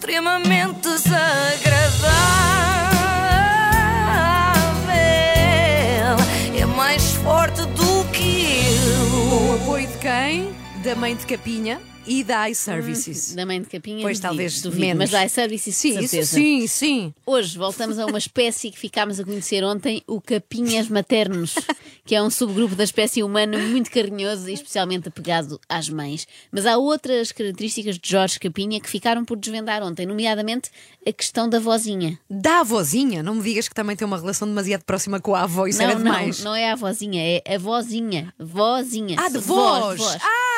extremamente desagradável. Da mãe de Capinha e da iServices. Da mãe de capinha. Pois duvido, talvez duvido, menos. Mas da iServices, Sim, certeza. sim, sim. Hoje voltamos a uma espécie que ficámos a conhecer ontem, o capinhas maternos, que é um subgrupo da espécie humana muito carinhoso e especialmente apegado às mães. Mas há outras características de Jorge Capinha que ficaram por desvendar ontem, nomeadamente a questão da vozinha. Da avózinha, não me digas que também tem uma relação demasiado próxima com a avó, isso não, era não, demais. não é a vozinha, é a vozinha. Vozinha. Ah, de Voz, voz. Ah!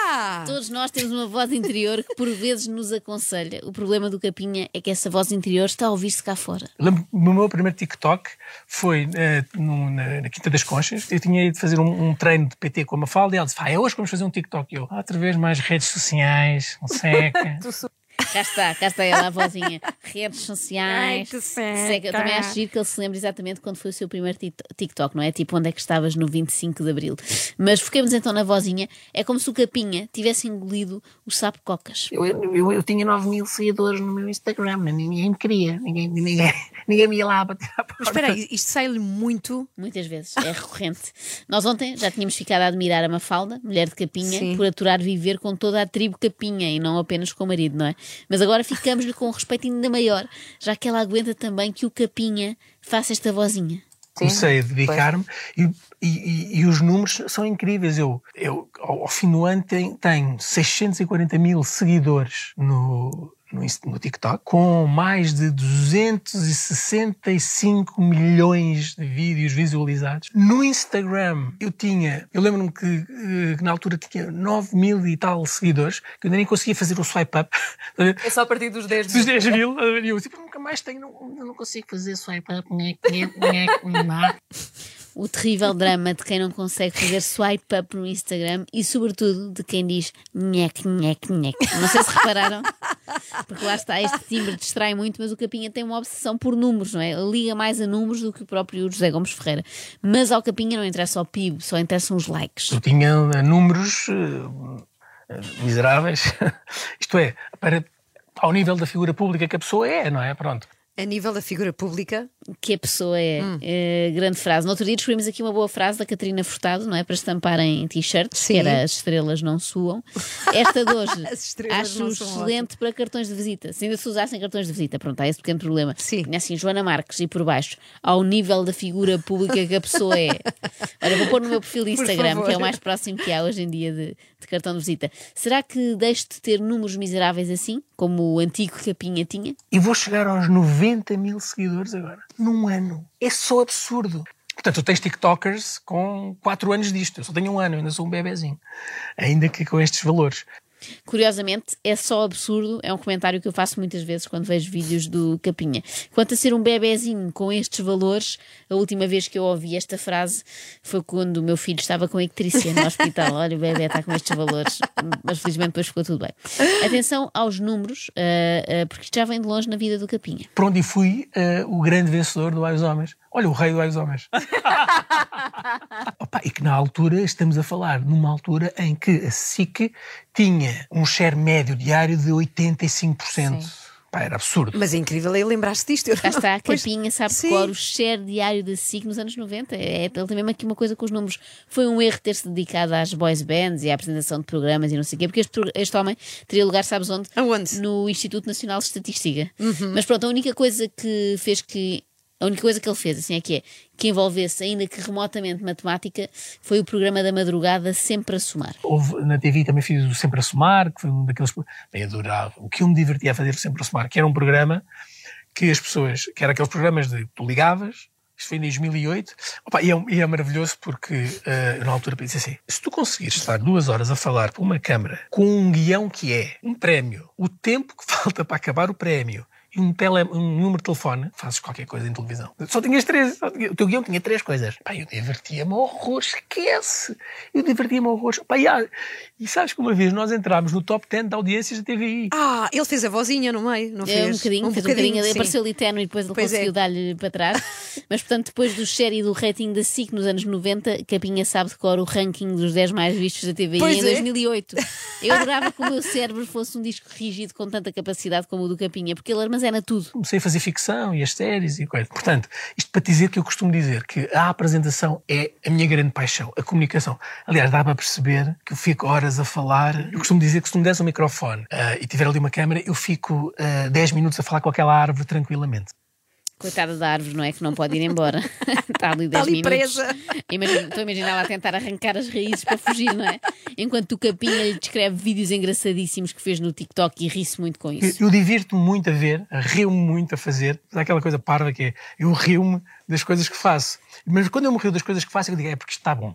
Todos nós temos uma voz interior que por vezes nos aconselha. O problema do Capinha é que essa voz interior está a ouvir-se cá fora. O meu primeiro TikTok foi eh, no- na, na Quinta das Conchas. Eu tinha ido fazer um, um treino de PT com a Mafalda e ela disse: ah, é hoje que vamos fazer um TikTok. E eu, "Ah, outra vez mais redes sociais, um seca. Cá está, cá está ela, a vozinha. Redes sociais. Ai, que seca. Eu também acho giro que ele se lembre exatamente quando foi o seu primeiro TikTok, não é? Tipo, onde é que estavas no 25 de Abril. Mas foquemos então na vozinha. É como se o Capinha tivesse engolido o sapo cocas. Eu, eu, eu tinha 9 mil seguidores no meu Instagram, ninguém me queria, ninguém, ninguém, ninguém me ia lá para tirar Mas espera aí, isto sai-lhe muito. Muitas vezes, é recorrente. Nós ontem já tínhamos ficado a admirar a Mafalda, mulher de Capinha, Sim. por aturar viver com toda a tribo Capinha e não apenas com o marido, não é? Mas agora ficamos-lhe com um respeito ainda maior, já que ela aguenta também que o Capinha faça esta vozinha. Comecei a dedicar-me e, e- e- e os números são incríveis. Eu, eu ao, ao fim do ano, tenho, tenho 640 mil seguidores no, no, TikTok, com mais de 265 milhões de vídeos visualizados. No Instagram, eu tinha, eu lembro-me que, eh, que na altura tinha 9 mil e tal seguidores, que eu ainda nem conseguia fazer o swipe up. É só a partir dos 10 Dos 10 mil, e eu tipo, nunca mais tenho, não, Eu não consigo fazer swipe up, nhec, nhec, nhec. O terrível drama de quem não consegue fazer swipe up no Instagram e, sobretudo, de quem diz nhec, nhec, nhec. Não sei se repararam, porque lá está, este timbre distrai muito, mas o Capinha tem uma obsessão por números, não é? Liga mais a números do que o próprio José Gomes Ferreira. Mas ao Capinha não interessa o PIB, só interessam os likes. Eu tinha eh, números eh, eh, miseráveis. Isto é, para, ao nível da figura pública que a pessoa é, não é? Pronto. A nível da figura pública, que a pessoa é. Hum. Eh, grande frase. No outro dia descobrimos aqui uma boa frase da Catarina Furtado, não é? Para estampar em t-shirts, que era as estrelas não suam. Esta de hoje acho excelente para cartões de visita. Se ainda se usassem cartões de visita, pronto, há esse pequeno problema. Sim. Tinha assim Joana Marques e por baixo, ao nível da figura pública que a pessoa é. Olha, vou pôr no meu perfil de Instagram, que é o mais próximo que há hoje em dia de, de cartão de visita. Será que deixo de ter números miseráveis assim, como o antigo Capinha tinha? E vou chegar aos 90 mil seguidores agora. Num ano. É só absurdo. Portanto, tu tens TikTokers com 4 anos disto. Eu só tenho um ano, ainda sou um bebezinho. Ainda que com estes valores. Curiosamente, é só absurdo, é um comentário que eu faço muitas vezes quando vejo vídeos do Capinha. Quanto a ser um bebezinho com estes valores, a última vez que eu ouvi esta frase foi quando o meu filho estava com icterícia no hospital. Olha, o bebê está com estes valores, mas felizmente depois ficou tudo bem. Atenção aos números, ah, ah, porque isto já vem de longe na vida do Capinha. Por onde fui eh, o grande vencedor do Ai os Homens. Olha, o rei do Ai os Homens. Opa, e que na altura, estamos a falar numa altura em que a SIC tinha um share médio diário de 85%. Pá, era absurdo. mas é incrível aí lembrar-se disto. Eu Cá está, a Pois, Capinha sabe sim. cor o share diário da SIC nos anos 90. É, ele tem mesmo aqui uma coisa com os números. Foi um erro ter-se dedicado às boys bands e à apresentação de programas e não sei o quê, porque este, este homem teria lugar, sabes onde? Aonde? Uhum. No Instituto Nacional de Estatística. Mas pronto, a única coisa que fez que. A única coisa que ele fez, assim é que é, que envolvesse, ainda que remotamente, matemática, foi o programa da madrugada sempre a somar. Houve, na TV também fiz o Sempre a Somar, que foi um daqueles. Bem, adorava. O que eu me divertia a fazer Sempre a Somar, que era um programa que as pessoas. que era aqueles programas de. tu ligavas. Isto foi em 2008. Opa, e, é, e é maravilhoso porque eu na altura pensei assim: se tu conseguires estar duas horas a falar para uma câmara com um guião que é um prémio, o tempo que falta para acabar o prémio e um, tele, um número de telefone, fazes qualquer coisa em televisão. Só tinhas três. só tinha- o teu guião tinha três coisas. Pá, eu divertia-me horror, esquece. Eu divertia-me horror. Pá, e, há- e sabes que uma vez nós entrámos no top 10 de audiências da TVI. Ah, ele fez a vozinha no meio, não É fez? um bocadinho, fez um bocadinho, sim. apareceu ali e depois ele Pois é. conseguiu dar-lhe para trás. Mas, portanto, depois do share e do rating da SIC nos anos 90, Capinha sabe de cor o ranking dos 10 mais vistos da TVI Pois em é. 2008. Eu adorava que o meu cérebro fosse um disco rígido com tanta capacidade como o do Capinha, porque ele armazena tudo. comecei a fazer ficção e as séries e coisa. Portanto, isto para dizer que eu costumo dizer que a apresentação é a minha grande paixão, a comunicação. Aliás, dá para perceber que eu fico horas a falar. Eu costumo dizer que se tu me des um microfone ah, e tiver ali uma câmera, eu fico ah, 10 minutos a falar com aquela árvore tranquilamente. Coitada da árvore, não é? Que não pode ir embora. Está ali 10 ali minutos. presa. Imagina- Estou a imaginar ela a tentar arrancar as raízes para fugir, não é? Enquanto o Capinha lhe descreve vídeos engraçadíssimos que fez no TikTok e ri-se muito com Eu, isso. eu divirto-me muito a ver, rio-me muito a fazer. Há aquela coisa parva que é, eu rio-me das coisas que faço. Mas quando eu me rio das coisas que faço, eu digo, é porque isto está bom.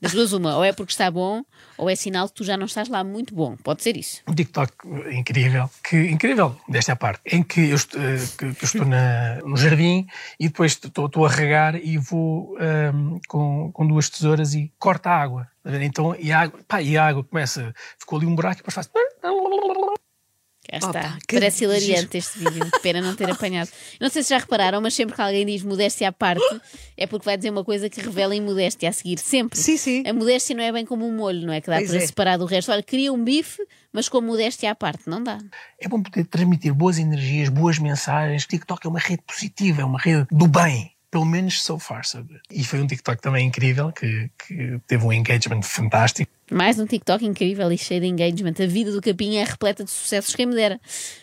Das duas, uma, ou é porque está bom, ou é sinal que tu já não estás lá muito bom. Pode ser isso. um TikTok incrível, que incrível, desta parte, em que eu, est- eh, que- que eu estou na- no jardim e depois estou, estou a regar e vou ahm, com, com duas tesouras e corta a água. Então, e a água, pá, e a água começa, ficou ali um buraco e depois faz. Cá Opa, está. que Parece hilariante este vídeo. Pena não ter apanhado. Não sei se já repararam, mas sempre que alguém diz modéstia à parte, é porque vai dizer uma coisa que revela imodéstia a seguir. Sempre. Sim, sim. A modéstia não é bem como um molho, não é? Que dá Pois para é. separar do resto. Olha, queria um bife, mas com modéstia à parte. Não dá. É bom poder transmitir boas energias, boas mensagens. TikTok é uma rede positiva, é uma rede do bem. Pelo menos so far, sabe? E foi um TikTok também incrível, que, que teve um engagement fantástico. Mais um TikTok incrível e cheio de engagement. A vida do Capinha é repleta de sucessos, quem me dera.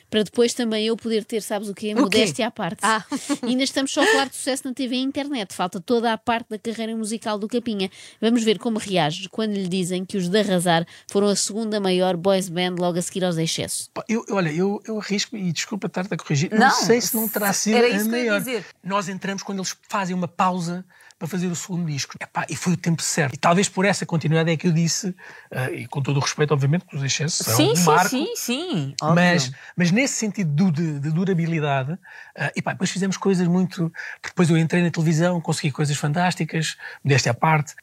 Para depois também eu poder ter, sabes o quê? quê? Modéstia à parte. Ah. E ainda estamos só a falar de sucesso na TV e internet. Falta toda a parte da carreira musical do Capinha. Vamos ver como reage quando lhe dizem que os de Arrasar foram a segunda maior boys band logo a seguir aos Excesso. Pá, Eu, olha, eu, eu arrisco, e desculpa estar-te a corrigir, não, Não, sei se não terá sido era a isso que eu ia maior. dizer. Nós entramos quando eles fazem uma pausa para fazer o segundo disco. Epá, e foi o tempo certo. E talvez por essa continuidade é que eu disse, ah, e com todo o respeito, obviamente, que os excessos são Sim, um sim, marco, sim, sim. óbvio. mas, mas nesse sentido de, de durabilidade, ah, e pá, depois fizemos coisas muito. Depois eu entrei na televisão, consegui coisas fantásticas, modéstia à parte.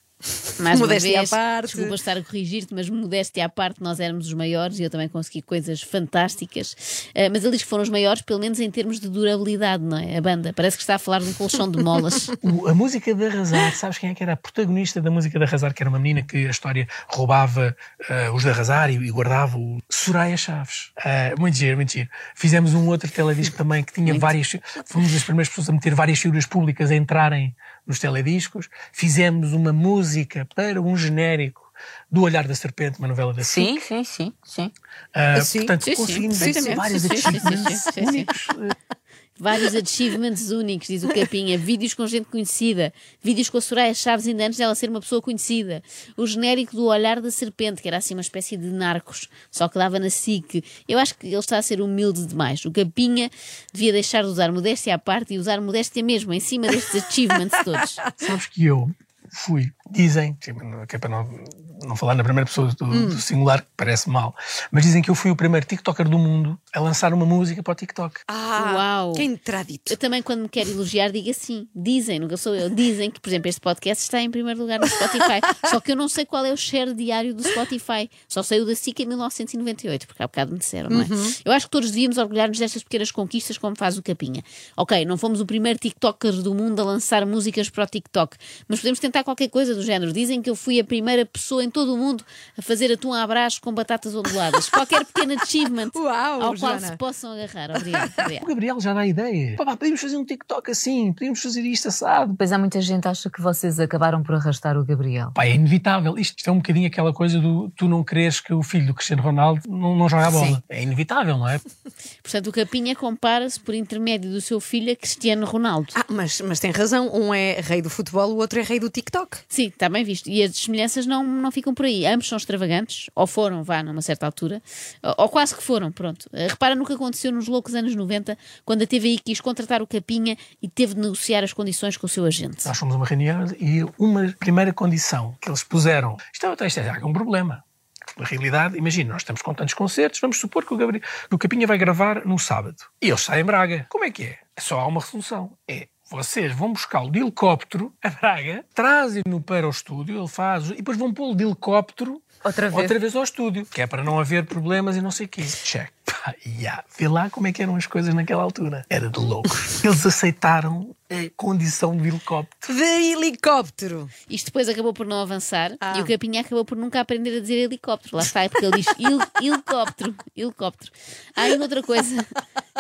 Mais uma Modéstia à vez, parte. desculpa estar a corrigir-te, mas modéstia à parte, nós éramos os maiores e eu também consegui coisas fantásticas. Ah, mas ele diz que foram os maiores, pelo menos em termos de durabilidade, não é? A banda. Parece que está a falar de um colchão de molas. O- a música de Arrasar, sabes quem é que era a protagonista da música de Arrasar? Que era uma menina que a história roubava ah, os de Arrasar e, e guardava o Soraya Chaves. Ah, muito giro, muito giro. Fizemos um outro teledisco também que tinha várias. Fomos as primeiras pessoas a meter várias figuras públicas a entrarem nos telediscos. Fizemos uma música para um genérico do Olhar da Serpente, uma novela da SIC. Sim, sim, sim, sim. Ah, Sim. portanto, Sim, sim, conseguimos vários Sim, sim, sim, achievements sim, sim, sim. únicos. Vários achievements únicos, diz o Capinha. Vídeos com gente conhecida. Vídeos com a Soraya Chaves ainda antes dela ser uma pessoa conhecida. O genérico do Olhar da Serpente, que era assim uma espécie de narcos, só que dava na SIC. Eu acho que ele está a ser humilde demais. O Capinha devia deixar de usar modéstia à parte e usar modéstia mesmo, em cima destes achievements todos. Sabes que eu fui, dizem, que é para não, não falar na primeira pessoa do, Hum. do singular, que parece mal, mas dizem que eu fui o primeiro TikToker do mundo a lançar uma música para o TikTok. Ah, Uau. quem terá dito? Eu também, quando me quero elogiar, digo assim: dizem, nunca sou eu, dizem que, por exemplo, este podcast está em primeiro lugar no Spotify. Só que eu não sei qual é o share diário do Spotify. Só sei o da SIC em 1998, porque há bocado me disseram, não é? Eu acho que todos devíamos orgulhar-nos destas pequenas conquistas, como faz o Capinha. Ok, não fomos o primeiro TikToker do mundo a lançar músicas para o TikTok, mas podemos tentar qualquer coisa do género. Dizem que eu fui a primeira pessoa em todo o mundo a fazer atum à brás com batatas onduladas. Qualquer pequeno achievement Uau, ao qual se possam agarrar. Obrigada. O Gabriel já dá ideia. Pá, pá, podíamos fazer um TikTok assim, podíamos fazer isto assado. Pois há muita gente que acha que vocês acabaram por arrastar o Gabriel. Pá, é inevitável. Isto, isto é um bocadinho aquela coisa do tu não queres que o filho do Cristiano Ronaldo não, não jogue a bola. Sim. É inevitável, não é? Portanto, o Capinha compara-se por intermédio do seu filho a Cristiano Ronaldo. Ah, mas, mas tem razão. Um é rei do futebol, o outro é rei do TikTok. Sim, está bem visto. E as semelhanças não, não ficam por aí. Ambos são extravagantes, ou foram, vá, numa certa altura, ou quase que foram, pronto. Eh, Repara no que aconteceu nos loucos anos 90, quando a TVI quis contratar o Capinha e teve de negociar as condições com o seu agente. Nós fomos a uma reunião e uma primeira condição que eles puseram, isto é, isto é um problema. Na realidade, imagina, nós estamos com tantos concertos, vamos supor que o, Gabriel, que o Capinha vai gravar no sábado. E ele está em Braga. Como é que é? É só há uma solução. É, vocês vão buscá-lo de helicóptero a Braga, trazem-no para o estúdio, ele faz, e depois vão pô-lo de helicóptero Outra vez. outra vez ao estúdio, que é para não haver problemas e não sei o quê. Check. Pá, yeah. Vê lá como é que eram as coisas naquela altura. Era de loucos. Eles aceitaram a condição de helicóptero. De helicóptero. Isto depois acabou por não avançar Ah. e o Capinha acabou por nunca aprender a dizer helicóptero. Lá está, é porque ele diz hel- helicóptero. Helicóptero. Há ainda outra coisa.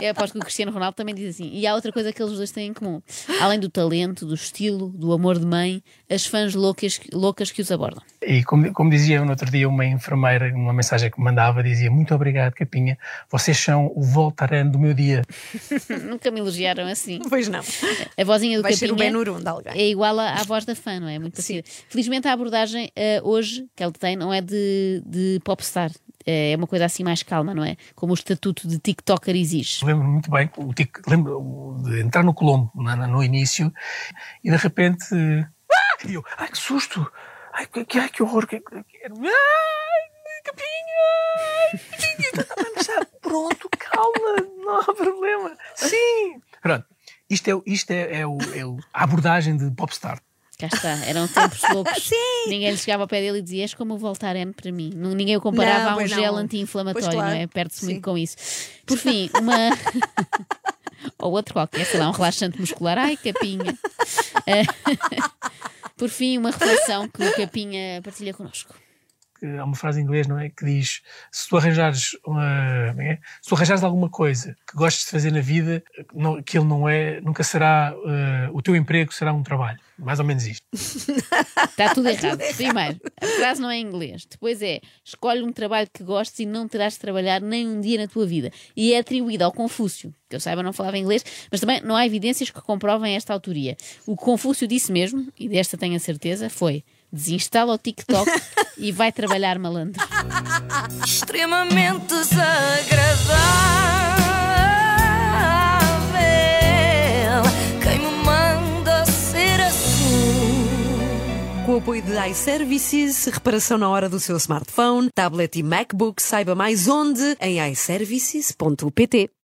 Eu aposto que o Cristiano Ronaldo também diz assim. E há outra coisa que eles dois têm em comum. Além do talento, do estilo, do amor de mãe, as fãs loucas, loucas que os abordam. E como, como dizia no outro dia uma enfermeira, uma mensagem que me mandava, dizia muito obrigado, Capinha, vocês são o Voltaren do meu dia. nunca me elogiaram assim. Pois não. A vozinha do Vai ser o Capinha. Ben Hurun de alguém. é igual à, à voz da fã, não é? Muito parecida. Felizmente a abordagem eh, hoje que ele tem não é de, de popstar. Eh, É uma coisa assim mais calma, não é? Como o estatuto de TikToker exige. Lembro muito bem, o tic, lembro de entrar no Colombo na- na- no início e de repente. Ah! E eu, ai que susto! Ai que, que- ai, que horror! Que, que, era- ai, capinha! Capinha! Mas já, pronto, calma, não há problema. Sim! Pronto, isto é, o- isto é, é, o, é o- a abordagem de Popstar. Cá está, eram tempos loucos. Ninguém lhe chegava ao pé dele e dizia: És como o Voltaren para mim. Não- Ninguém o comparava Não, a um gel anti-inflamatório, claro. não é? Perde-se Sim. muito com isso. Por fim, uma. Ou outro qualquer, sei lá, um relaxante muscular. Ai, capinha. Por fim, uma reflexão que o Capinha partilha connosco. Que há uma frase em inglês, não é? Que diz: se tu arranjares uma, como é? se tu arranjares alguma coisa que gostes de fazer na vida, não, que ele não é, nunca será, eh, o teu emprego será um trabalho. Mais ou menos isto. Está tudo errado. Primeiro, a frase não é em inglês. Depois é: escolhe um trabalho que gostes e não terás de trabalhar nem um dia na tua vida. E é atribuída ao Confúcio, que eu saiba não falava inglês, mas também não há evidências que comprovem esta autoria. O que Confúcio disse mesmo, e desta tenho a certeza, foi: desinstala o TikTok e vai trabalhar malandro. extremamente desagradável. Quem me manda ser assim? Com o apoio de iServices, reparação na hora do seu smartphone, tablet e MacBook, saiba mais onde em iServices.pt.